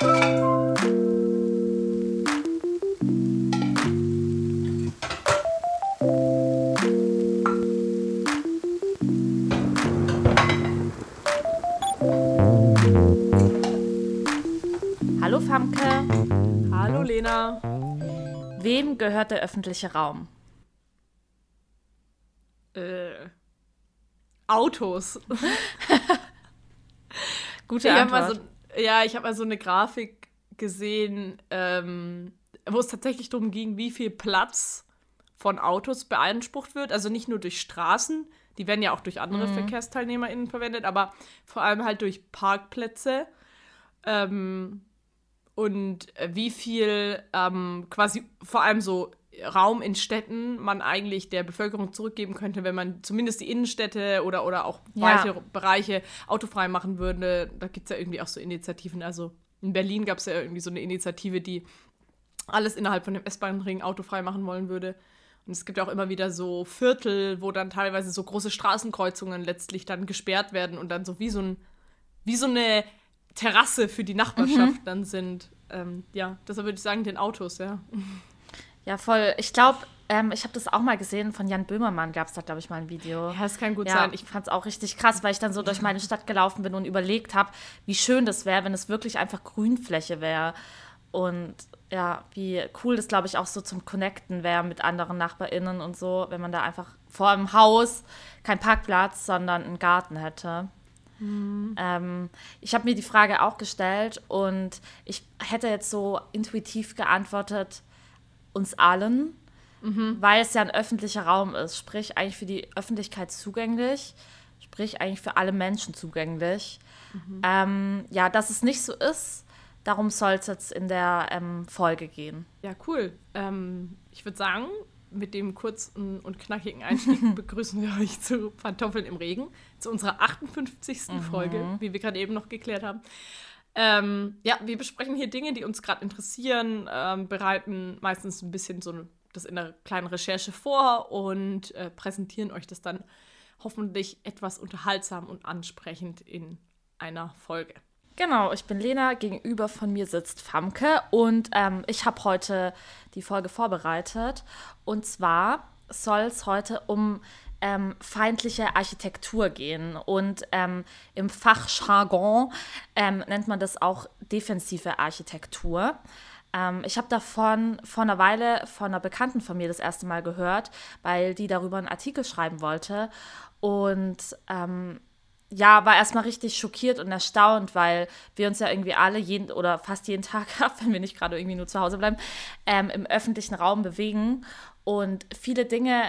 Hallo Famke. Hallo Lena. Wem gehört der öffentliche Raum? Äh, Autos. Gute Ich Antwort. Ja, ich habe mal so eine Grafik gesehen, ähm, wo es tatsächlich darum ging, wie viel Platz von Autos beansprucht wird. Also nicht nur durch Straßen, die werden ja auch durch andere VerkehrsteilnehmerInnen verwendet, aber vor allem halt durch Parkplätze. Ähm, und wie viel ähm, quasi vor allem so Raum in Städten man eigentlich der Bevölkerung zurückgeben könnte, wenn man zumindest die Innenstädte oder, oder auch Ja. weitere Bereiche autofrei machen würde. Da gibt es ja irgendwie auch so Initiativen. Also in Berlin gab es ja irgendwie so eine Initiative, die alles innerhalb von dem S-Bahn-Ring autofrei machen wollen würde. Und es gibt auch immer wieder so Viertel, wo dann teilweise so große Straßenkreuzungen letztlich dann gesperrt werden und dann so wie so, ein, wie so eine Terrasse für die Nachbarschaft dann sind. Ähm, ja, deshalb würde ich sagen, den Autos, ja. Ja, voll. Ich glaube, ähm, ich habe das auch mal gesehen. Von Jan Böhmermann gab es da, glaube ich, mal ein Video. Ja, das kann gut Ja, sein. ich fand es auch richtig krass, weil ich dann so durch meine Stadt gelaufen bin und überlegt habe, wie schön das wäre, wenn es wirklich einfach Grünfläche wäre. Und ja, wie cool das, glaube ich, auch so zum Connecten wäre mit anderen NachbarInnen und so, wenn man da einfach vor dem Haus kein Parkplatz, sondern einen Garten hätte. Ähm, ich habe mir die Frage auch gestellt und ich hätte jetzt so intuitiv geantwortet, uns allen, weil es ja ein öffentlicher Raum ist, sprich eigentlich für die Öffentlichkeit zugänglich, sprich eigentlich für alle Menschen zugänglich. Ähm, ja, dass es nicht so ist, darum soll es jetzt in der ähm, Folge gehen. Ja, cool. Ähm, ich würde sagen, mit dem kurzen und knackigen Einstieg begrüßen wir euch zu Pantoffeln im Regen, zu unserer 58. Folge, wie wir gerade eben noch geklärt haben. Ähm, ja, wir besprechen hier Dinge, die uns gerade interessieren, ähm, bereiten meistens ein bisschen so das in einer kleinen Recherche vor und äh, präsentieren euch das dann hoffentlich etwas unterhaltsam und ansprechend in einer Folge. Genau, ich bin Lena, gegenüber von mir sitzt Famke und ähm, ich habe heute die Folge vorbereitet. Und zwar soll es heute um ähm, feindliche Architektur gehen. Und ähm, im Fachjargon ähm, nennt man das auch defensive Architektur. Ähm, ich habe davon vor einer Weile von einer Bekannten von mir das erste Mal gehört, weil die darüber einen Artikel schreiben wollte. Und ähm, ja, war erstmal richtig schockiert und erstaunt, weil wir uns ja irgendwie alle jeden oder fast jeden Tag, wenn wir nicht gerade irgendwie nur zu Hause bleiben, ähm, im öffentlichen Raum bewegen und viele Dinge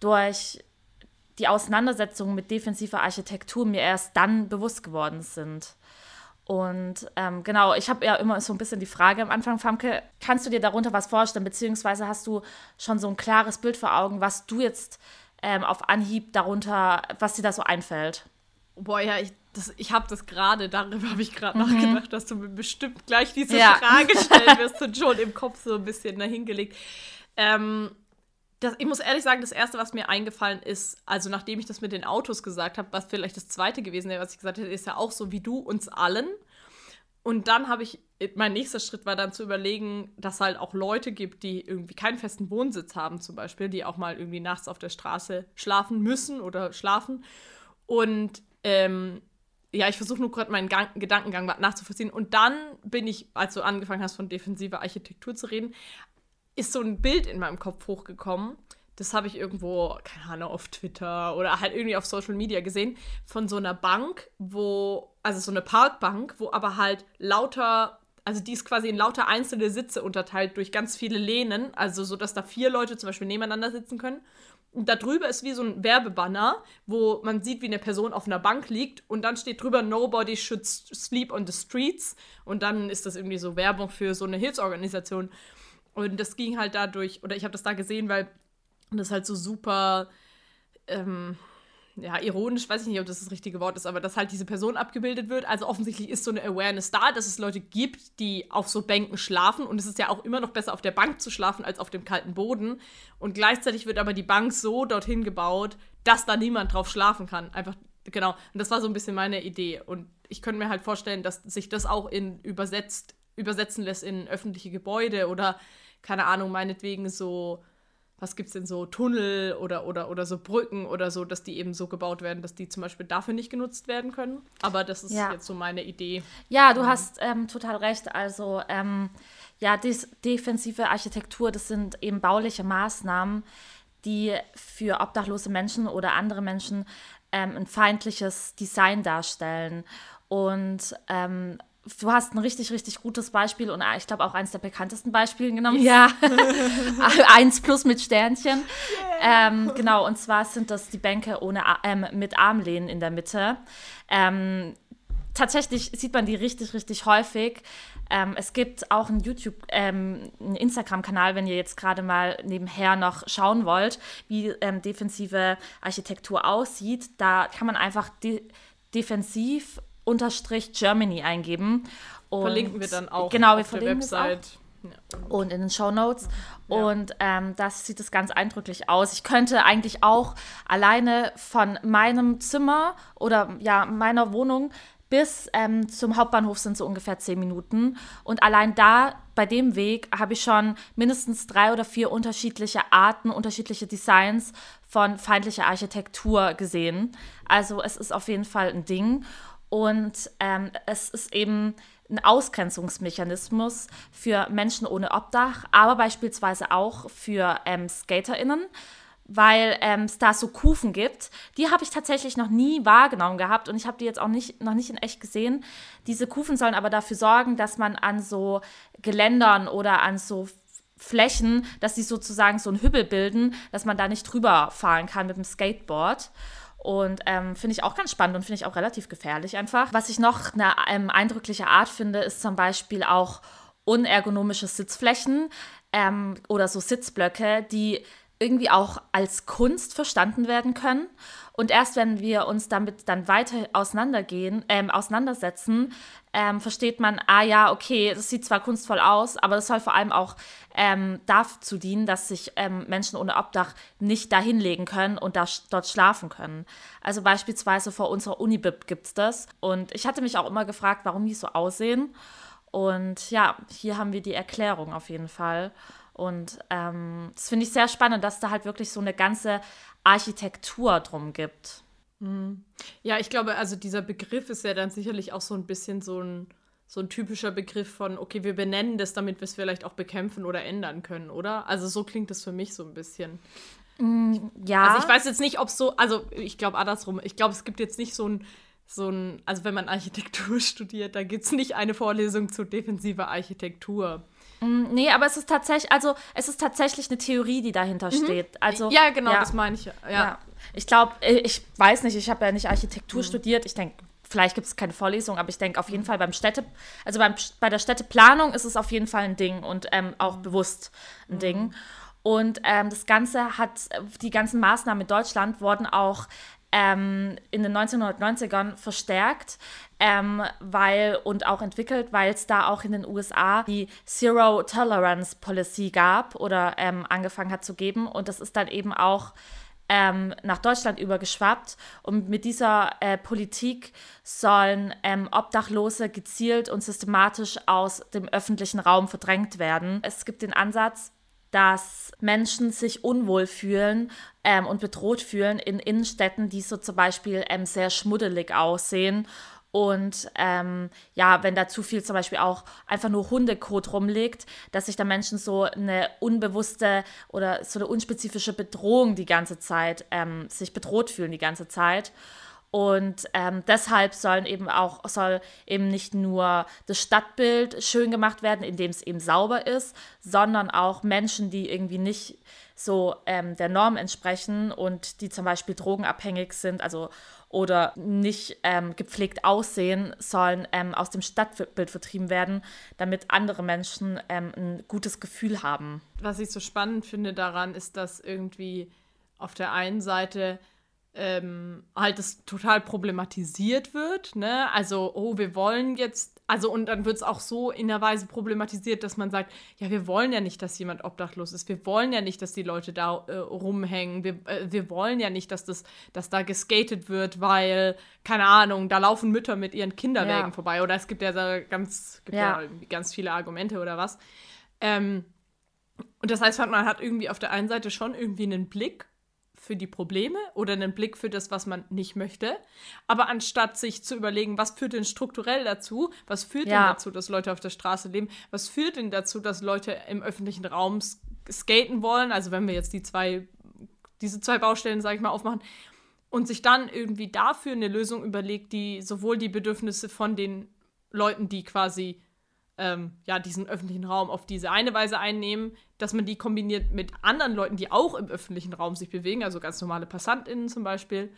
durch die Auseinandersetzung mit defensiver Architektur mir erst dann bewusst geworden sind. Und ähm, genau, ich habe ja immer so ein bisschen die Frage am Anfang, Famke, kannst du dir darunter was vorstellen, beziehungsweise hast du schon so ein klares Bild vor Augen, was du jetzt ähm, auf Anhieb darunter, was dir da so einfällt? Boah, ja, ich, das- ich habe das gerade, darüber habe ich gerade nachgedacht, dass du mir bestimmt gleich diese Ja. Frage stellen wirst und schon im Kopf so ein bisschen dahingelegt. Ähm, das, ich muss ehrlich sagen, das Erste, was mir eingefallen ist, also nachdem ich das mit den Autos gesagt habe, was vielleicht das Zweite gewesen wäre, was ich gesagt hätte, ist ja auch so wie du, uns allen. Und dann habe ich, mein nächster Schritt war dann zu überlegen, dass halt auch Leute gibt, die irgendwie keinen festen Wohnsitz haben, zum Beispiel, die auch mal irgendwie nachts auf der Straße schlafen müssen oder schlafen. Und ähm, ja, ich versuche nur gerade meinen Gang, Gedankengang nachzuvollziehen. Und dann bin ich, als du angefangen hast, von defensiver Architektur zu reden, ist so ein Bild in meinem Kopf hochgekommen. Das habe ich irgendwo, keine Ahnung, auf Twitter oder halt irgendwie auf Social Media gesehen, von so einer Bank, wo, also so eine Parkbank, wo aber halt lauter, also die ist quasi in lauter einzelne Sitze unterteilt durch ganz viele Lehnen, also so, dass da vier Leute zum Beispiel nebeneinander sitzen können. Und da drüber ist wie so ein Werbebanner, wo man sieht, wie eine Person auf einer Bank liegt und dann steht drüber Nobody should sleep on the streets und dann ist das irgendwie so Werbung für so eine Hilfsorganisation. Und das ging halt dadurch, oder ich habe das da gesehen, weil das halt so super, ähm, ja, ironisch, weiß ich nicht, ob das das richtige Wort ist, aber dass halt diese Person abgebildet wird. Also offensichtlich ist so eine Awareness da, dass es Leute gibt, die auf so Bänken schlafen. Und es ist ja auch immer noch besser, auf der Bank zu schlafen, als auf dem kalten Boden. Und gleichzeitig wird aber die Bank so dorthin gebaut, dass da niemand drauf schlafen kann. Einfach, genau. Und das war so ein bisschen meine Idee. Und ich könnte mir halt vorstellen, dass sich das auch in übersetzt, übersetzen lässt in öffentliche Gebäude oder, keine Ahnung, meinetwegen so was gibt es denn so, Tunnel oder, oder, oder so Brücken oder so, dass die eben so gebaut werden, dass die zum Beispiel dafür nicht genutzt werden können. Aber das ist ja. jetzt so meine Idee. Ja, du mhm. hast ähm, total recht. Also ähm, ja, des, defensive Architektur, das sind eben bauliche Maßnahmen, die für obdachlose Menschen oder andere Menschen ähm, ein feindliches Design darstellen. Und ähm, du hast ein richtig, richtig gutes Beispiel und äh, ich glaube auch eines der bekanntesten Beispiele genommen. Ja. Eins plus mit Sternchen. Yeah. Ähm, genau, und zwar sind das die Bänke ohne, ähm, mit Armlehnen in der Mitte. Ähm, tatsächlich sieht man die richtig, richtig häufig. Ähm, es gibt auch einen YouTube, ähm, einen Instagram-Kanal, wenn ihr jetzt gerade mal nebenher noch schauen wollt, wie ähm, defensive Architektur aussieht. Da kann man einfach de defensiv unterstrich Germany eingeben. Und verlinken wir dann auch genau, wir auf verlinken der Website. Und in den Show Notes. Ja. Und ähm, das sieht es ganz eindrücklich aus. Ich könnte eigentlich auch alleine von meinem Zimmer oder ja, meiner Wohnung bis ähm, zum Hauptbahnhof sind so ungefähr zehn Minuten. Und allein da, bei dem Weg, habe ich schon mindestens drei oder vier unterschiedliche Arten, unterschiedliche Designs von feindlicher Architektur gesehen. Also es ist auf jeden Fall ein Ding. Und ähm, es ist eben ein Ausgrenzungsmechanismus für Menschen ohne Obdach, aber beispielsweise auch für ähm, SkaterInnen, weil ähm, es da so Kufen gibt. Die habe ich tatsächlich noch nie wahrgenommen gehabt und ich habe die jetzt auch nicht, noch nicht in echt gesehen. Diese Kufen sollen aber dafür sorgen, dass man an so Geländern oder an so Flächen, dass sie sozusagen so einen Hübbel bilden, dass man da nicht drüber fahren kann mit dem Skateboard. Und ähm, finde ich auch ganz spannend und finde ich auch relativ gefährlich einfach. Was ich noch eine ähm, eindrückliche Art finde, ist zum Beispiel auch unergonomische Sitzflächen ähm, oder so Sitzblöcke, die irgendwie auch als Kunst verstanden werden können. Und erst wenn wir uns damit dann weiter auseinandergehen, ähm, auseinandersetzen, ähm, versteht man, ah ja, okay, das sieht zwar kunstvoll aus, aber das soll vor allem auch ähm, dazu dienen, dass sich ähm, Menschen ohne Obdach nicht da hinlegen können und da, dort schlafen können. Also beispielsweise vor unserer Unibib gibt es das. Und ich hatte mich auch immer gefragt, warum die so aussehen. Und ja, hier haben wir die Erklärung auf jeden Fall. Und ähm, das finde ich sehr spannend, dass da halt wirklich so eine ganze Architektur drum gibt. Mhm. Ja, ich glaube, also dieser Begriff ist ja dann sicherlich auch so ein bisschen so ein, so ein typischer Begriff von, okay, wir benennen das, damit wir es vielleicht auch bekämpfen oder ändern können, oder? Also so klingt es für mich so ein bisschen. Mm, ja. Also ich weiß jetzt nicht, ob es so, also ich glaube andersrum, ich glaube, es gibt jetzt nicht so ein, so ein, also wenn man Architektur studiert, da gibt es nicht eine Vorlesung zu defensiver Architektur. Mm, nee, aber es ist tatsächlich, also es ist tatsächlich eine Theorie, die dahinter mhm. steht. Also, ja, genau, ja. das meine ich. Ja. ja. Ich glaube, äh, ich weiß nicht, ich habe ja nicht Architektur mhm. studiert. Ich denke, vielleicht gibt es keine Vorlesung, aber ich denke auf jeden. Fall beim Städte, also beim, bei der Städteplanung ist es auf jeden Fall ein Ding und ähm, auch mhm. bewusst ein mhm. Ding. Und ähm, das Ganze hat, die ganzen Maßnahmen in Deutschland wurden auch ähm, in den 1990ern verstärkt ähm, weil, und auch entwickelt, weil es da auch in den USA die Zero Tolerance Policy gab oder ähm, angefangen hat zu geben. Und das ist dann eben auch ähm, nach Deutschland übergeschwappt. Und mit dieser äh, Politik sollen ähm, Obdachlose gezielt und systematisch aus dem öffentlichen Raum verdrängt werden. Es gibt den Ansatz, dass Menschen sich unwohl fühlen ähm, und bedroht fühlen in Innenstädten, die so zum Beispiel ähm, sehr schmuddelig aussehen. Und ähm, ja, wenn da zu viel zum Beispiel auch einfach nur Hundekot rumliegt, dass sich da Menschen so eine unbewusste oder so eine unspezifische Bedrohung die ganze Zeit, ähm, sich bedroht fühlen die ganze Zeit. Und ähm, deshalb sollen eben auch, soll eben nicht nur das Stadtbild schön gemacht werden, indem es eben sauber ist, sondern auch Menschen, die irgendwie nicht so ähm, der Norm entsprechen und die zum Beispiel drogenabhängig sind, also oder nicht ähm, gepflegt aussehen, sollen ähm, aus dem Stadtbild vertrieben werden, damit andere Menschen ähm, ein gutes Gefühl haben. Was ich so spannend finde daran, ist, dass irgendwie auf der einen Seite ähm, halt das total problematisiert wird, ne? Also, oh, wir wollen jetzt, also und dann wird es auch so in der Weise problematisiert, dass man sagt, ja, wir wollen ja nicht, dass jemand obdachlos ist, wir wollen ja nicht, dass die Leute da äh, rumhängen, wir, äh, wir wollen ja nicht, dass das, dass da geskatet wird, weil, keine Ahnung, da laufen Mütter mit ihren Kinderwägen ja. vorbei oder es gibt ja ganz, gibt ja. ja ganz viele Argumente oder was. Ähm, und das heißt, man hat irgendwie auf der einen Seite schon irgendwie einen Blick für die Probleme oder einen Blick für das, was man nicht möchte. Aber anstatt sich zu überlegen, was führt denn strukturell dazu, was führt ja. denn dazu, dass Leute auf der Straße leben, was führt denn dazu, dass Leute im öffentlichen Raum skaten wollen, also wenn wir jetzt die zwei, diese zwei Baustellen, sage ich mal, aufmachen, und sich dann irgendwie dafür eine Lösung überlegt, die sowohl die Bedürfnisse von den Leuten, die quasi ähm, ja, diesen öffentlichen Raum auf diese eine Weise einnehmen, dass man die kombiniert mit anderen Leuten, die auch im öffentlichen Raum sich bewegen, also ganz normale PassantInnen zum Beispiel.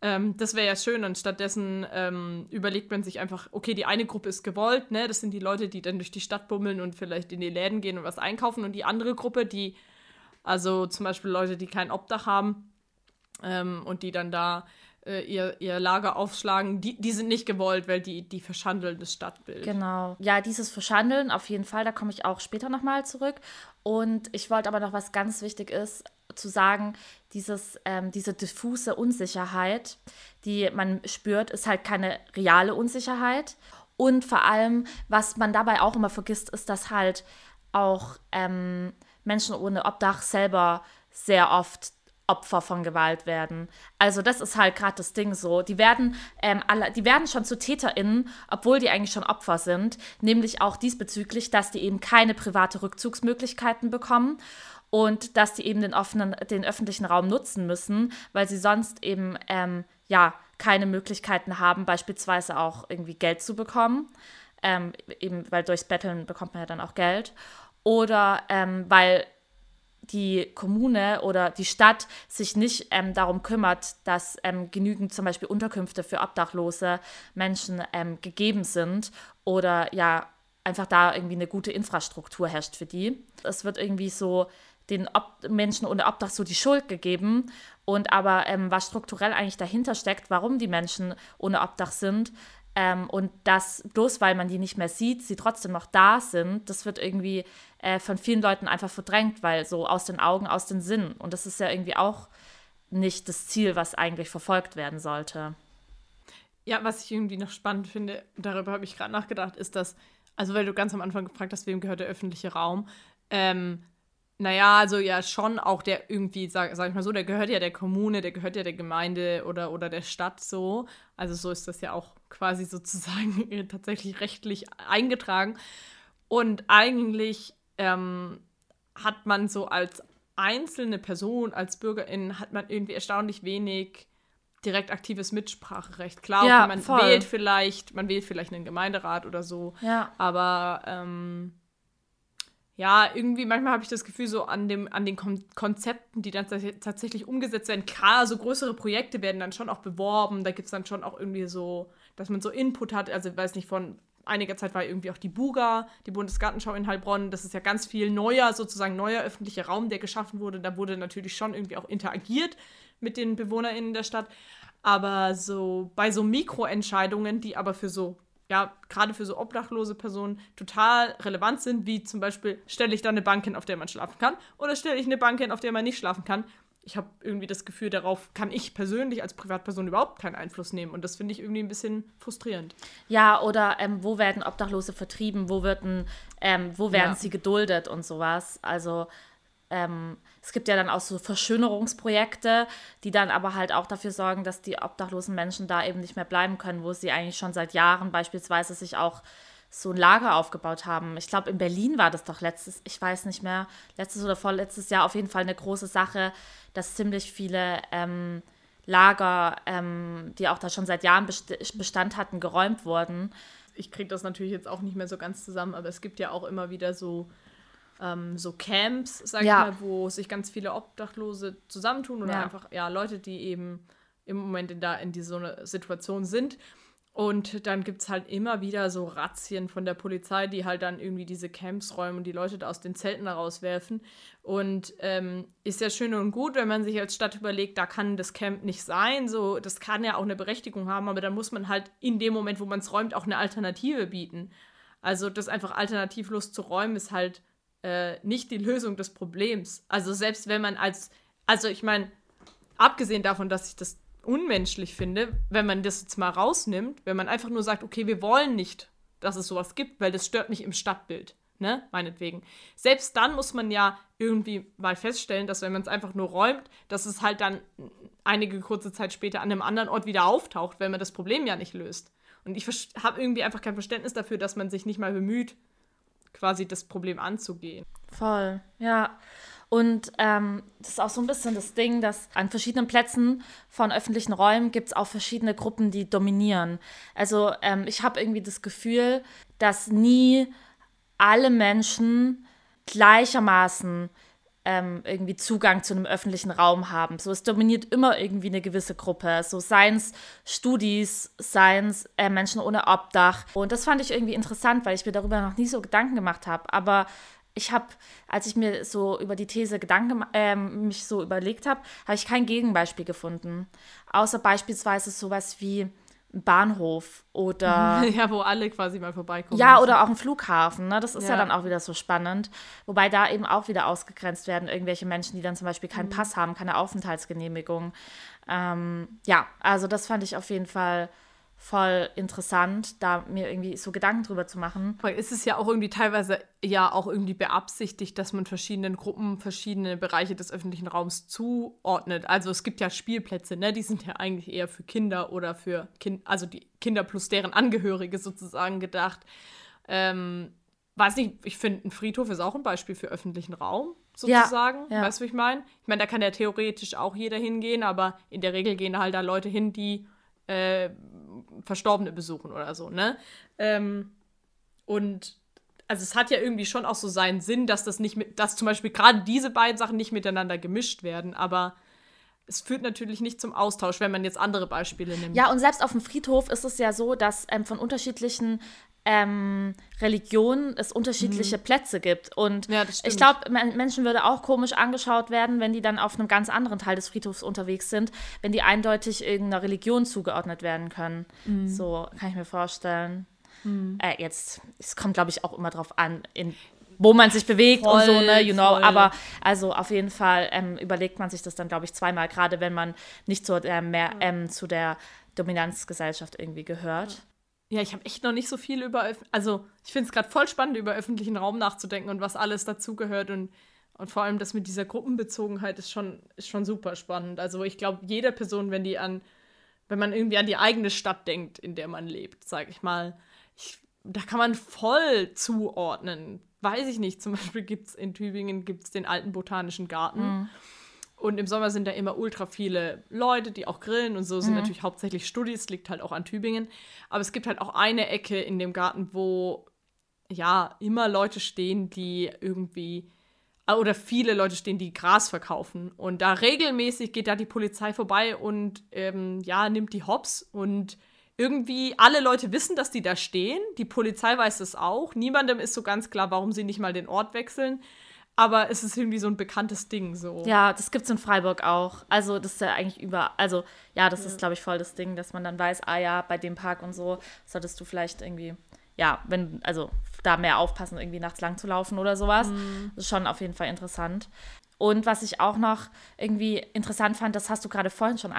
Ähm, das wäre ja schön und stattdessen ähm, überlegt man sich einfach, okay, die eine Gruppe ist gewollt, ne, das sind die Leute, die dann durch die Stadt bummeln und vielleicht in die Läden gehen und was einkaufen und die andere Gruppe, die, also zum Beispiel Leute, die kein Obdach haben ähm, und die dann da äh, ihr, ihr Lager aufschlagen, die, die sind nicht gewollt, weil die, die verschandeln das Stadtbild. Genau. Ja, dieses Verschandeln auf jeden Fall, da komme ich auch später nochmal zurück. Und ich wollte aber noch was ganz wichtig ist, zu sagen, dieses, ähm, diese diffuse Unsicherheit, die man spürt, ist halt keine reale Unsicherheit. Und vor allem, was man dabei auch immer vergisst, ist, dass halt auch ähm, Menschen ohne Obdach selber sehr oft Opfer von Gewalt werden. Also das ist halt gerade das Ding so. Die werden, ähm, alle, die werden schon zu TäterInnen, obwohl die eigentlich schon Opfer sind, nämlich auch diesbezüglich, dass die eben keine private Rückzugsmöglichkeiten bekommen und dass die eben den offenen, den öffentlichen Raum nutzen müssen, weil sie sonst eben ähm, ja keine Möglichkeiten haben, beispielsweise auch irgendwie Geld zu bekommen. Ähm, eben weil durchs Betteln bekommt man ja dann auch Geld. Oder ähm, weil die Kommune oder die Stadt sich nicht ähm, darum kümmert, dass ähm, genügend zum Beispiel Unterkünfte für obdachlose Menschen ähm, gegeben sind oder ja einfach da irgendwie eine gute Infrastruktur herrscht für die. Es wird irgendwie so den Ob Menschen ohne Obdach so die Schuld gegeben und aber ähm, was strukturell eigentlich dahinter steckt, warum die Menschen ohne Obdach sind, ähm, und dass bloß weil man die nicht mehr sieht, sie trotzdem noch da sind, das wird irgendwie äh, von vielen Leuten einfach verdrängt, weil so aus den Augen, aus den Sinnen. Und das ist ja irgendwie auch nicht das Ziel, was eigentlich verfolgt werden sollte. Ja, was ich irgendwie noch spannend finde, darüber habe ich gerade nachgedacht, ist, dass, also weil du ganz am Anfang gefragt hast, wem gehört der öffentliche Raum, ähm, naja, also ja schon auch der irgendwie, sag, sag ich mal so, der gehört ja der Kommune, der gehört ja der Gemeinde oder, oder der Stadt so. Also so ist das ja auch quasi sozusagen tatsächlich rechtlich eingetragen. Und eigentlich ähm, hat man so als einzelne Person, als Bürgerin, hat man irgendwie erstaunlich wenig direkt aktives Mitspracherecht. Klar, ja, man voll. wählt vielleicht, man wählt vielleicht einen Gemeinderat oder so. Ja. Aber ähm, ja, irgendwie manchmal habe ich das Gefühl, so an, dem, an den Kon Konzepten, die dann tatsächlich umgesetzt werden, klar, so größere Projekte werden dann schon auch beworben. Da gibt es dann schon auch irgendwie so, dass man so Input hat. Also, ich weiß nicht, von einiger Zeit war irgendwie auch die Buga, die Bundesgartenschau in Heilbronn. Das ist ja ganz viel neuer, sozusagen neuer öffentlicher Raum, der geschaffen wurde. Da wurde natürlich schon irgendwie auch interagiert mit den BewohnerInnen der Stadt. Aber so bei so Mikroentscheidungen, die aber für so ja, gerade für so obdachlose Personen total relevant sind, wie zum Beispiel, stelle ich da eine Bank hin, auf der man schlafen kann, oder stelle ich eine Bank hin, auf der man nicht schlafen kann. Ich habe irgendwie das Gefühl, darauf kann ich persönlich als Privatperson überhaupt keinen Einfluss nehmen. Und das finde ich irgendwie ein bisschen frustrierend. Ja, oder ähm, wo werden Obdachlose vertrieben? Wo, wird ähm, wo werden ja. sie geduldet und sowas? Also ähm, es gibt ja dann auch so Verschönerungsprojekte, die dann aber halt auch dafür sorgen, dass die obdachlosen Menschen da eben nicht mehr bleiben können, wo sie eigentlich schon seit Jahren beispielsweise sich auch so ein Lager aufgebaut haben. Ich glaube, in Berlin war das doch letztes, ich weiß nicht mehr, letztes oder vorletztes Jahr auf jeden Fall eine große Sache, dass ziemlich viele ähm, Lager, ähm, die auch da schon seit Jahren Bestand hatten, geräumt wurden. Ich kriege das natürlich jetzt auch nicht mehr so ganz zusammen, aber es gibt ja auch immer wieder so ähm, so Camps, sag ja. ich mal, wo sich ganz viele Obdachlose zusammentun oder ja. einfach ja Leute, die eben im Moment in, da in die, so eine Situation sind. Und dann gibt es halt immer wieder so Razzien von der Polizei, die halt dann irgendwie diese Camps räumen und die Leute da aus den Zelten rauswerfen. Und ähm, ist ja schön und gut, wenn man sich als Stadt überlegt, da kann das Camp nicht sein. So, das kann ja auch eine Berechtigung haben, aber dann muss man halt in dem Moment, wo man es räumt, auch eine Alternative bieten. Also das einfach alternativlos zu räumen, ist halt äh, nicht die Lösung des Problems. Also selbst wenn man als, also ich meine, abgesehen davon, dass ich das unmenschlich finde, wenn man das jetzt mal rausnimmt, wenn man einfach nur sagt, okay, wir wollen nicht, dass es sowas gibt, weil das stört mich im Stadtbild, ne, meinetwegen. Selbst dann muss man ja irgendwie mal feststellen, dass wenn man es einfach nur räumt, dass es halt dann einige kurze Zeit später an einem anderen Ort wieder auftaucht, wenn man das Problem ja nicht löst. Und ich habe irgendwie einfach kein Verständnis dafür, dass man sich nicht mal bemüht, quasi das Problem anzugehen. Voll, ja. Und ähm, das ist auch so ein bisschen das Ding, dass an verschiedenen Plätzen von öffentlichen Räumen gibt es auch verschiedene Gruppen, die dominieren. Also ähm, ich habe irgendwie das Gefühl, dass nie alle Menschen gleichermaßen ähm, irgendwie Zugang zu einem öffentlichen Raum haben. So, es dominiert immer irgendwie eine gewisse Gruppe. So, seien es Studis, seien es äh, Menschen ohne Obdach. Und das fand ich irgendwie interessant, weil ich mir darüber noch nie so Gedanken gemacht habe. Aber ich habe, als ich mir so über die These Gedanken, äh, mich so überlegt habe, habe ich kein Gegenbeispiel gefunden. Außer beispielsweise sowas wie Bahnhof oder. Ja, wo alle quasi mal vorbeikommen. Ja, müssen. oder auch ein Flughafen. Ne? Das ist ja. ja. dann auch wieder so spannend. Wobei da eben auch wieder ausgegrenzt werden, irgendwelche Menschen, die dann zum Beispiel keinen mhm. Pass haben, keine Aufenthaltsgenehmigung. Ähm, ja, also das fand ich auf jeden Fall voll interessant, da mir irgendwie so Gedanken drüber zu machen. Weil ist es ja auch irgendwie teilweise ja auch irgendwie beabsichtigt, dass man verschiedenen Gruppen verschiedene Bereiche des öffentlichen Raums zuordnet. Also es gibt ja Spielplätze, ne, die sind ja eigentlich eher für Kinder oder für Kind, also die Kinder plus deren Angehörige sozusagen gedacht. Ähm, weiß nicht, ich finde, ein Friedhof ist auch ein Beispiel für öffentlichen Raum, sozusagen. Ja, ja. Weißt du, was ich meine? Ich meine, da kann ja theoretisch auch jeder hingehen, aber in der Regel gehen halt da Leute hin, die äh, Verstorbene besuchen oder so, ne? Ähm, und also es hat ja irgendwie schon auch so seinen Sinn, dass das nicht mit, dass zum Beispiel gerade diese beiden Sachen nicht miteinander gemischt werden, aber es führt natürlich nicht zum Austausch, wenn man jetzt andere Beispiele nimmt. Ja, und selbst auf dem Friedhof ist es ja so, dass ähm, von unterschiedlichen ähm, Religionen es unterschiedliche mhm. Plätze gibt. Und ja, ich glaube, Menschen würde auch komisch angeschaut werden, wenn die dann auf einem ganz anderen Teil des Friedhofs unterwegs sind, wenn die eindeutig irgendeiner Religion zugeordnet werden können. Mhm. So kann ich mir vorstellen. Mhm. Äh, jetzt, es kommt, glaube ich, auch immer drauf an, in wo man sich bewegt voll, und so, ne, you know. Voll. Aber also auf jeden Fall ähm, überlegt man sich das dann, glaube ich, zweimal, gerade wenn man nicht zu der, mehr, ähm, zu der Dominanzgesellschaft irgendwie gehört. Ja, ich habe echt noch nicht so viel über, also ich finde es gerade voll spannend, über öffentlichen Raum nachzudenken und was alles dazugehört und, und vor allem das mit dieser Gruppenbezogenheit ist schon, ist schon super spannend. Also ich glaube, jede Person, wenn die an, wenn man irgendwie an die eigene Stadt denkt, in der man lebt, sage ich mal, ich, da kann man voll zuordnen. Weiß ich nicht, zum Beispiel gibt es in Tübingen gibt's den alten botanischen Garten. Mhm. Und im Sommer sind da immer ultra viele Leute, die auch grillen und so sind mhm. natürlich hauptsächlich Studis, liegt halt auch an Tübingen. Aber es gibt halt auch eine Ecke in dem Garten, wo ja immer Leute stehen, die irgendwie äh, oder viele Leute stehen, die Gras verkaufen. Und da regelmäßig geht da die Polizei vorbei und ähm, ja, nimmt die Hops und irgendwie alle Leute wissen, dass die da stehen. Die Polizei weiß es auch. Niemandem ist so ganz klar, warum sie nicht mal den Ort wechseln aber es ist irgendwie so ein bekanntes Ding so. Ja, das gibt es in Freiburg auch. Also das ist ja eigentlich über, also ja, das ja. ist glaube ich voll das Ding, dass man dann weiß, ah ja, bei dem Park und so solltest du vielleicht irgendwie, ja, wenn, also da mehr aufpassen, irgendwie nachts lang zu laufen oder sowas. Mhm. Das ist schon auf jeden Fall interessant. Und was ich auch noch irgendwie interessant fand, das hast du gerade vorhin schon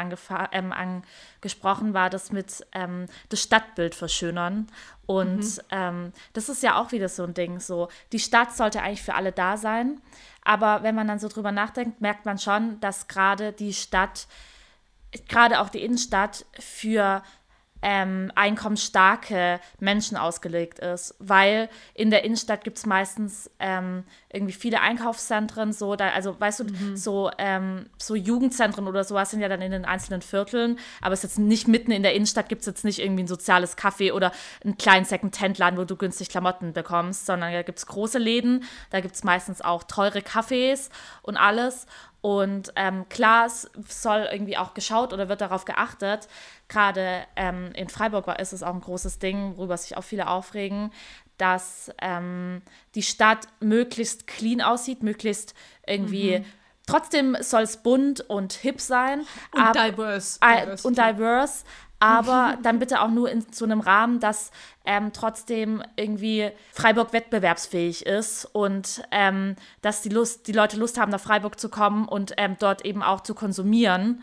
ähm, angesprochen, war das mit ähm, das Stadtbild verschönern. Und mhm. ähm, das ist ja auch wieder so ein Ding. So, die Stadt sollte eigentlich für alle da sein. Aber wenn man dann so drüber nachdenkt, merkt man schon, dass gerade die Stadt, gerade auch die Innenstadt für ähm, einkommensstarke Menschen ausgelegt ist, weil in der Innenstadt gibt es meistens ähm, irgendwie viele Einkaufszentren, so da, also weißt du, mhm. so, ähm, so Jugendzentren oder sowas sind ja dann in den einzelnen Vierteln, aber es ist jetzt nicht mitten in der Innenstadt, gibt es jetzt nicht irgendwie ein soziales Café oder einen kleinen Second-Hand-Laden, wo du günstig Klamotten bekommst, sondern da gibt es große Läden, da gibt es meistens auch teure Cafés und alles Und ähm, klar, es soll irgendwie auch geschaut oder wird darauf geachtet. Gerade ähm, in Freiburg war, ist es auch ein großes Ding, worüber sich auch viele aufregen, dass ähm, die Stadt möglichst clean aussieht, möglichst irgendwie. Mhm. Trotzdem soll es bunt und hip sein. Und diverse. Äh, und diverse aber dann bitte auch nur in so einem Rahmen, dass ähm, trotzdem irgendwie Freiburg wettbewerbsfähig ist und ähm, dass die, Lust, die Leute Lust haben, nach Freiburg zu kommen und ähm, dort eben auch zu konsumieren.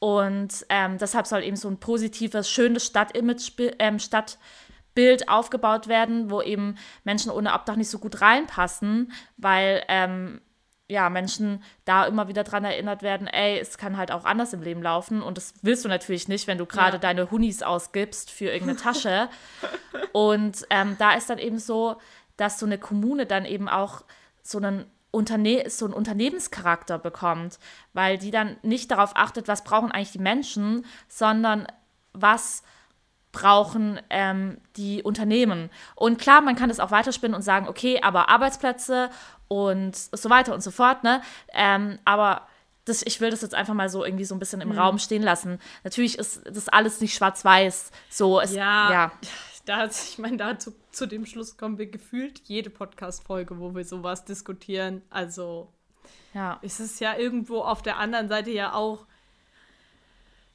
Und ähm, deshalb soll eben so ein positives, schönes Stadtimage, ähm, Stadtbild aufgebaut werden, wo eben Menschen ohne Obdach nicht so gut reinpassen, weil ähm, ja, Menschen da immer wieder dran erinnert werden, ey, es kann halt auch anders im Leben laufen. Und das willst du natürlich nicht, wenn du gerade ja. deine Hunis ausgibst für irgendeine Tasche. und ähm, da ist dann eben so, dass so eine Kommune dann eben auch so einen Unterne so einen Unternehmenscharakter bekommt, weil die dann nicht darauf achtet, was brauchen eigentlich die Menschen, sondern was brauchen ähm, die Unternehmen. Und klar, man kann das auch weiterspinnen und sagen, okay, aber Arbeitsplätze und so weiter und so fort, ne? Ähm, aber das, ich will das jetzt einfach mal so irgendwie so ein bisschen im mhm. Raum stehen lassen. Natürlich ist das alles nicht schwarz-weiß. So, es, ja, ja. Da, ich meine, dazu zu dem Schluss kommen wir gefühlt jede Podcast-Folge, wo wir sowas diskutieren. Also, ja. ist es ja irgendwo auf der anderen Seite ja auch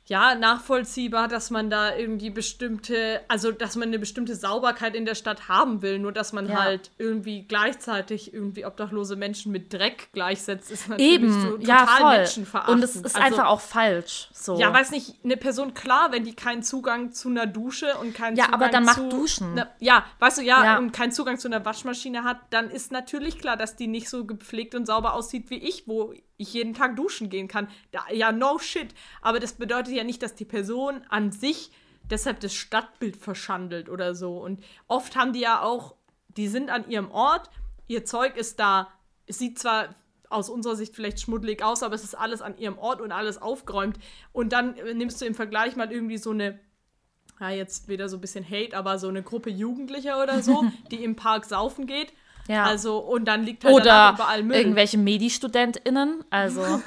ja, nachvollziehbar, dass man da irgendwie bestimmte, also dass man eine bestimmte Sauberkeit in der Stadt haben will, nur dass man ja. halt irgendwie gleichzeitig irgendwie obdachlose Menschen mit Dreck gleichsetzt, ist natürlich Eben. so total ja, voll. menschenverachtend. Und es ist also, einfach auch falsch. So. Ja, weiß nicht, eine Person, klar, wenn die keinen Zugang zu einer Dusche und keinen ja, Zugang aber dann macht Duschen. Ne, ja, weißt du, ja, ja, und keinen Zugang zu einer Waschmaschine hat, dann ist natürlich klar, dass die nicht so gepflegt und sauber aussieht wie ich, wo ich jeden Tag duschen gehen kann. Da, ja, no shit. Aber das bedeutet ja nicht, dass die Person an sich deshalb das Stadtbild verschandelt oder so. Und oft haben die ja auch, die sind an ihrem Ort, ihr Zeug ist da, es sieht zwar aus unserer Sicht vielleicht schmuddelig aus, aber es ist alles an ihrem Ort und alles aufgeräumt. Und dann nimmst du im Vergleich mal irgendwie so eine, ja, jetzt wieder so ein bisschen Hate, aber so eine Gruppe Jugendlicher oder so, die im Park saufen geht ja. Also, und dann liegt halt Oder überall Müll. irgendwelche Medi-StudentInnen. Also.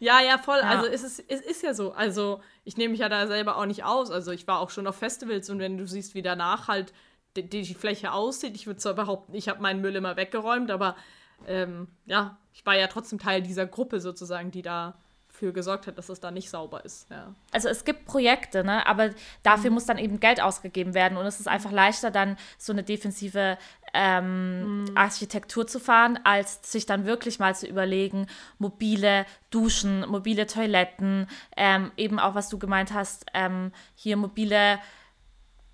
ja, ja, voll. Ja. Also, es ist, es ist ja so. Also, ich nehme mich ja da selber auch nicht aus. Also, ich war auch schon auf Festivals und wenn du siehst, wie danach halt die, die Fläche aussieht, ich würde zwar behaupten, ich habe meinen Müll immer weggeräumt, aber ähm, ja, ich war ja trotzdem Teil dieser Gruppe sozusagen, die da für gesorgt hat, dass es da nicht sauber ist. Ja. Also es gibt Projekte, ne? aber dafür mhm. muss dann eben Geld ausgegeben werden und es ist einfach leichter, dann so eine defensive ähm, mhm. Architektur zu fahren, als sich dann wirklich mal zu überlegen, mobile Duschen, mobile Toiletten, ähm, eben auch, was du gemeint hast, ähm, hier mobile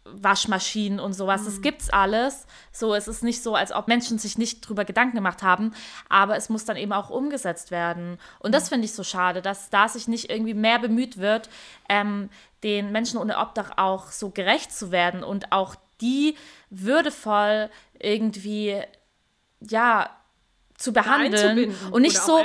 Waschmaschinen und sowas. Mhm. Das gibt's alles. So, es ist nicht so, als ob Menschen sich nicht drüber Gedanken gemacht haben, aber es muss dann eben auch umgesetzt werden. Und das mhm. finde ich so schade, dass da sich nicht irgendwie mehr bemüht wird, ähm, den Menschen ohne Obdach auch so gerecht zu werden und auch die würdevoll irgendwie, ja, zu behandeln und nicht so,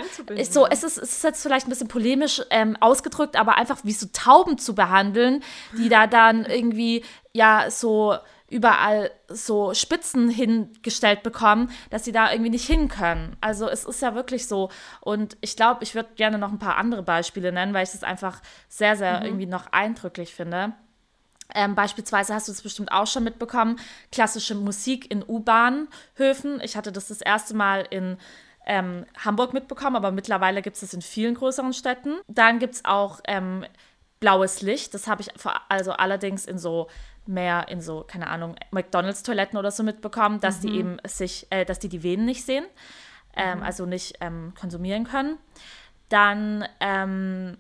so es, ist, es ist jetzt vielleicht ein bisschen polemisch ähm, ausgedrückt, aber einfach wie so Tauben zu behandeln, die da dann irgendwie ja so überall so Spitzen hingestellt bekommen, dass sie da irgendwie nicht hin können. Also es ist ja wirklich so. Und ich glaube, ich würde gerne noch ein paar andere Beispiele nennen, weil ich es einfach sehr, sehr mhm. irgendwie noch eindrücklich finde. Ähm, beispielsweise hast du es bestimmt auch schon mitbekommen, klassische Musik in U-Bahnhöfen. Ich hatte das das erste Mal in ähm, Hamburg mitbekommen, aber mittlerweile gibt es das in vielen größeren Städten. Dann gibt es auch ähm, blaues Licht. Das habe ich also allerdings in so mehr in so, keine Ahnung, McDonalds-Toiletten oder so mitbekommen, dass mhm. die eben sich, äh, dass die die Venen nicht sehen, ähm, mhm. also nicht ähm, konsumieren können. Dann ähm,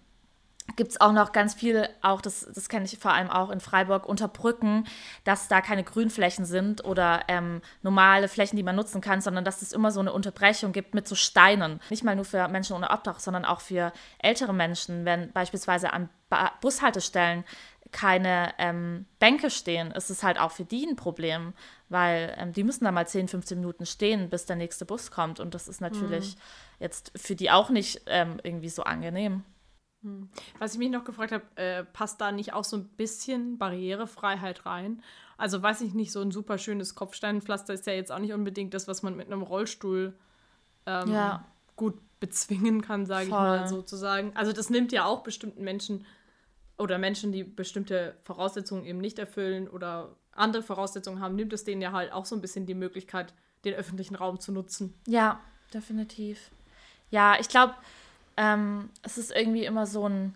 gibt es auch noch ganz viel, auch das, das kenne ich vor allem auch in Freiburg, unter Brücken, dass da keine Grünflächen sind oder ähm, normale Flächen, die man nutzen kann, sondern dass es immer so eine Unterbrechung gibt mit so Steinen. Nicht mal nur für Menschen ohne Obdach, sondern auch für ältere Menschen, wenn beispielsweise an ba Bushaltestellen keine ähm, Bänke stehen, ist es halt auch für die ein Problem, weil ähm, die müssen da mal 10, 15 Minuten stehen, bis der nächste Bus kommt. Und das ist natürlich mhm. jetzt für die auch nicht ähm, irgendwie so angenehm. Hm. Was ich mich noch gefragt habe, äh, passt da nicht auch so ein bisschen Barrierefreiheit rein? Also weiß ich nicht, so ein super schönes Kopfsteinpflaster ist ja jetzt auch nicht unbedingt das, was man mit einem Rollstuhl ähm, ja. gut bezwingen kann, sage ich mal sozusagen. Also das nimmt ja auch bestimmten Menschen oder Menschen, die bestimmte Voraussetzungen eben nicht erfüllen oder andere Voraussetzungen haben, nimmt es denen ja halt auch so ein bisschen die Möglichkeit, den öffentlichen Raum zu nutzen. Ja, definitiv. Ja, ich glaube, ähm, es ist irgendwie immer so ein,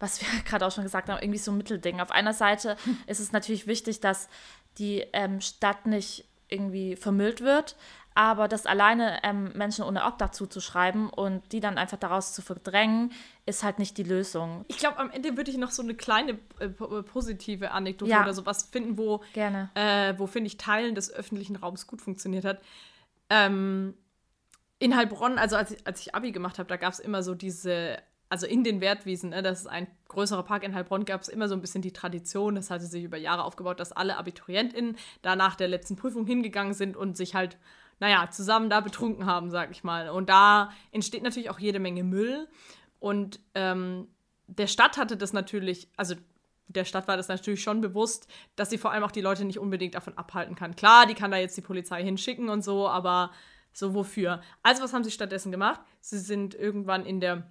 was wir gerade auch schon gesagt haben, irgendwie so ein Mittelding. Auf einer Seite ist es natürlich wichtig, dass die ähm, Stadt nicht irgendwie vermüllt wird, aber das alleine ähm, Menschen ohne Obdach zuzuschreiben und die dann einfach daraus zu verdrängen, ist halt nicht die Lösung. Ich glaube, am Ende würde ich noch so eine kleine äh, positive Anekdote ja. oder sowas finden, wo, Gerne. Äh, wo finde ich, Teilen des öffentlichen Raums gut funktioniert hat. Ähm, in Heilbronn, also als ich, als ich Abi gemacht habe, da gab es immer so diese, also in den Wertwiesen, ne, das ist ein größerer Park in Heilbronn, gab es immer so ein bisschen die Tradition, das hatte sich über Jahre aufgebaut, dass alle AbiturientInnen da nach der letzten Prüfung hingegangen sind und sich halt naja, zusammen da betrunken haben, sag ich mal. Und da entsteht natürlich auch jede Menge Müll. Und ähm, der Stadt hatte das natürlich, also der Stadt war das natürlich schon bewusst, dass sie vor allem auch die Leute nicht unbedingt davon abhalten kann. Klar, die kann da jetzt die Polizei hinschicken und so, aber so wofür? Also was haben sie stattdessen gemacht? Sie sind irgendwann in der,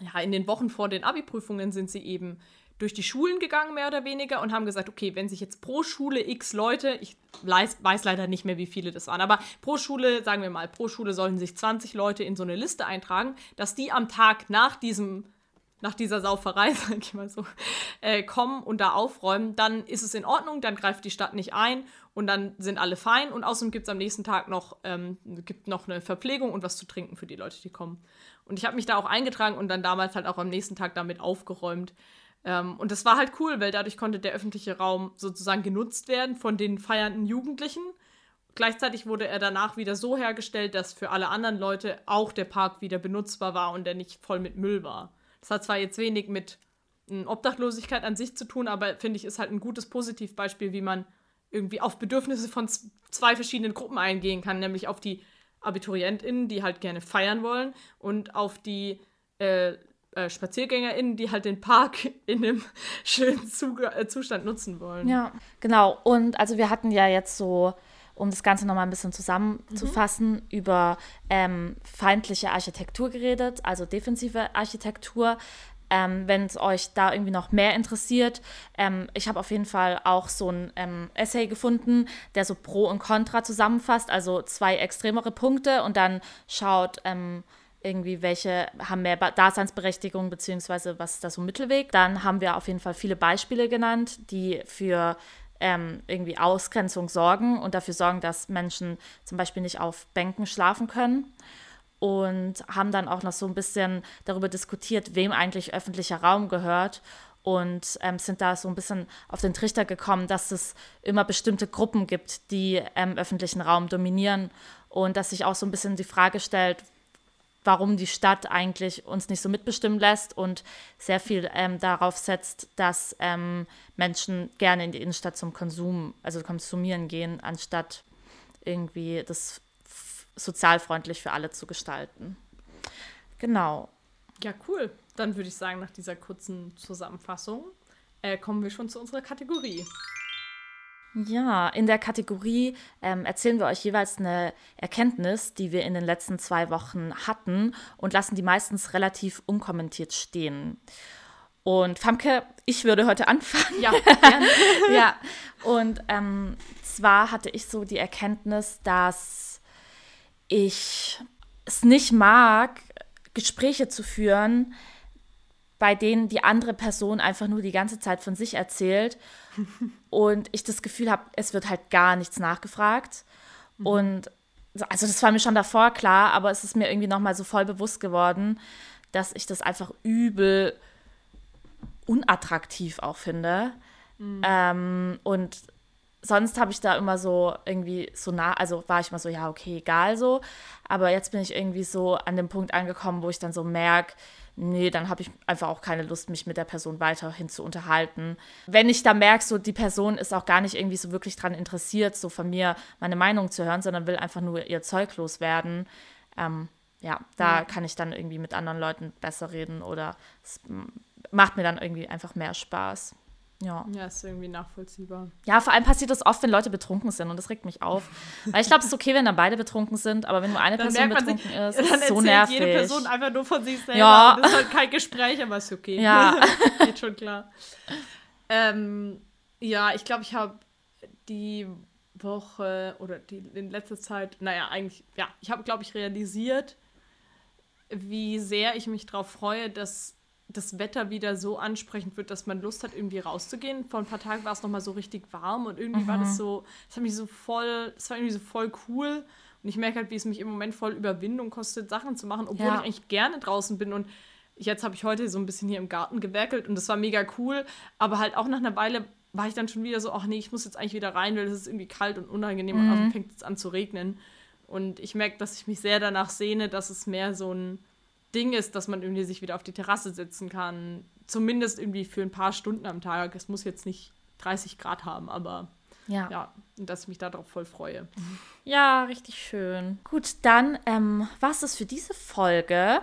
ja, in den Wochen vor den Abi-Prüfungen sind sie eben durch die Schulen gegangen, mehr oder weniger, und haben gesagt, okay, wenn sich jetzt pro Schule x Leute, ich weiß, leider nicht mehr, wie viele das waren, aber pro Schule, sagen wir mal, pro Schule sollen sich 20 Leute in so eine Liste eintragen, dass die am Tag nach diesem nach dieser Sauferei, sag ich mal so, äh, kommen und da aufräumen, dann ist es in Ordnung, dann greift die Stadt nicht ein und dann sind alle fein und außerdem gibt es am nächsten Tag noch, ähm, gibt noch eine Verpflegung und was zu trinken für die Leute, die kommen. Und ich habe mich da auch eingetragen und dann damals halt auch am nächsten Tag damit aufgeräumt. Ähm, und das war halt cool, weil dadurch konnte der öffentliche Raum sozusagen genutzt werden von den feiernden Jugendlichen. Gleichzeitig wurde er danach wieder so hergestellt, dass für alle anderen Leute auch der Park wieder benutzbar war und der nicht voll mit Müll war. Das hat zwar jetzt wenig mit hm, Obdachlosigkeit an sich zu tun, aber finde ich, ist halt ein gutes Positivbeispiel, wie man irgendwie auf Bedürfnisse von zwei verschiedenen Gruppen eingehen kann, nämlich auf die AbiturientInnen, die halt gerne feiern wollen, und auf die äh, äh, SpaziergängerInnen, die halt den Park in einem schönen Zuge äh, Zustand nutzen wollen. Ja, genau. Und also wir hatten ja jetzt so, um das Ganze nochmal ein bisschen zusammenzufassen, mhm. über ähm, feindliche Architektur geredet, also defensive Architektur. Ähm, Wenn es euch da irgendwie noch mehr interessiert, ähm, ich habe auf jeden Fall auch so ein ähm, Essay gefunden, der so Pro und Contra zusammenfasst, also zwei extremere Punkte und dann schaut, ähm, irgendwie welche haben mehr Daseinsberechtigung, beziehungsweise was ist da so ein Mittelweg. Dann haben wir auf jeden Fall viele Beispiele genannt, die für ähm, irgendwie Ausgrenzung sorgen und dafür sorgen, dass Menschen zum Beispiel nicht auf Bänken schlafen können. Und haben dann auch noch so ein bisschen darüber diskutiert, wem eigentlich öffentlicher Raum gehört und ähm, sind da so ein bisschen auf den Trichter gekommen, dass es immer bestimmte Gruppen gibt, die ähm, öffentlichen Raum dominieren und dass sich auch so ein bisschen die Frage stellt, warum die Stadt eigentlich uns nicht so mitbestimmen lässt und sehr viel ähm, darauf setzt, dass ähm, Menschen gerne in die Innenstadt zum Konsum, also konsumieren gehen, anstatt irgendwie das sozialfreundlich für alle zu gestalten. Genau. Ja, cool. Dann würde ich sagen, nach dieser kurzen Zusammenfassung äh, kommen wir schon zu unserer Kategorie. Ja, in der Kategorie ähm, erzählen wir euch jeweils eine Erkenntnis, die wir in den letzten zwei Wochen hatten und lassen die meistens relativ unkommentiert stehen. Und Famke, ich würde heute anfangen. Ja, gerne. ja, und ähm, zwar hatte ich so die Erkenntnis, dass ich es nicht mag, Gespräche zu führen, bei denen die andere Person einfach nur die ganze Zeit von sich erzählt und ich das Gefühl habe, es wird halt gar nichts nachgefragt. Mhm. Und also das war mir schon davor klar, aber es ist mir irgendwie nochmal so voll bewusst geworden, dass ich das einfach übel unattraktiv auch finde. Mhm. Ähm, und sonst habe ich da immer so irgendwie so nah, also war ich mal so, ja, okay, egal so. Aber jetzt bin ich irgendwie so an dem Punkt angekommen, wo ich dann so merke, nee, dann habe ich einfach auch keine Lust, mich mit der Person weiterhin zu unterhalten. Wenn ich da merke, so die Person ist auch gar nicht irgendwie so wirklich daran interessiert, so von mir meine Meinung zu hören, sondern will einfach nur ihr Zeug loswerden, ähm, ja, da ja. kann ich dann irgendwie mit anderen Leuten besser reden oder es macht mir dann irgendwie einfach mehr Spaß. Ja. Ja, ist irgendwie nachvollziehbar. Ja, vor allem passiert das oft, wenn Leute betrunken sind und das regt mich auf. Weil ich glaube, es ist okay, wenn dann beide betrunken sind, aber wenn nur eine Dann Person betrunken sich, ist, dann ist so nervig. jede Person einfach nur von sich selber. Ja. Das ist halt kein Gespräch, aber ist okay. Ja. Geht schon klar. Ähm, ja, ich glaube, ich habe die Woche oder die in letzter Zeit, naja, eigentlich, ja, ich habe, glaube ich, realisiert, wie sehr ich mich darauf freue, dass das Wetter wieder so ansprechend wird, dass man Lust hat, irgendwie rauszugehen. Vor ein paar Tagen war es nochmal so richtig warm und irgendwie war das so, das hat mich so voll, das war irgendwie so voll cool. Und ich merke halt, wie es mich im Moment voll Überwindung kostet, Sachen zu machen, obwohl Ja. ich eigentlich gerne draußen bin. Und jetzt habe ich heute so ein bisschen hier im Garten gewerkelt und das war mega cool. Aber halt auch nach einer Weile war ich dann schon wieder so, ach nee, ich muss jetzt eigentlich wieder rein, weil es ist irgendwie kalt und unangenehm und außerdem fängt es an zu regnen. Und ich merke, dass ich mich sehr danach sehne, dass es mehr so ein Ding ist, dass man irgendwie sich wieder auf die Terrasse setzen kann. Zumindest irgendwie für ein paar Stunden am Tag. Es muss jetzt nicht 30 Grad haben, aber Ja. ja, und dass ich mich darauf voll freue. Ja, richtig schön. Gut, dann ähm, was ist für diese Folge.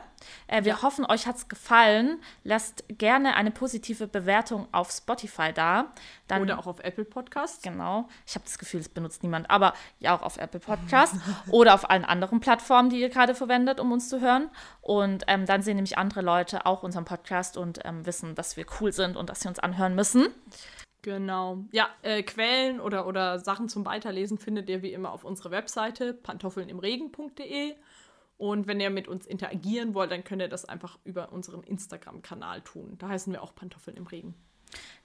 Äh, wir hoffen, euch hat es gefallen. Lasst gerne eine positive Bewertung auf Spotify da. Dann, Oder auch auf Apple Podcasts. Genau. Ich habe das Gefühl, es benutzt niemand, aber ja auch auf Apple Podcast oder auf allen anderen Plattformen, die ihr gerade verwendet, um uns zu hören. Und ähm, dann sehen nämlich andere Leute auch unseren Podcast und ähm, wissen, dass wir cool sind und dass sie uns anhören müssen. Genau. Ja, äh, Quellen oder, oder Sachen zum Weiterlesen findet ihr wie immer auf unserer Webseite pantoffelnimregen.de. Und wenn ihr mit uns interagieren wollt, dann könnt ihr das einfach über unseren Instagram-Kanal tun. Da heißen wir auch Pantoffeln im Regen.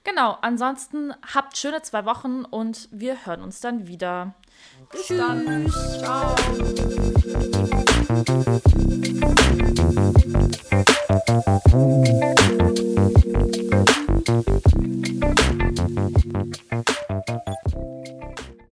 Genau, ansonsten habt schöne zwei Wochen und wir hören uns dann wieder. Bis Tschüss. dann. Ciao.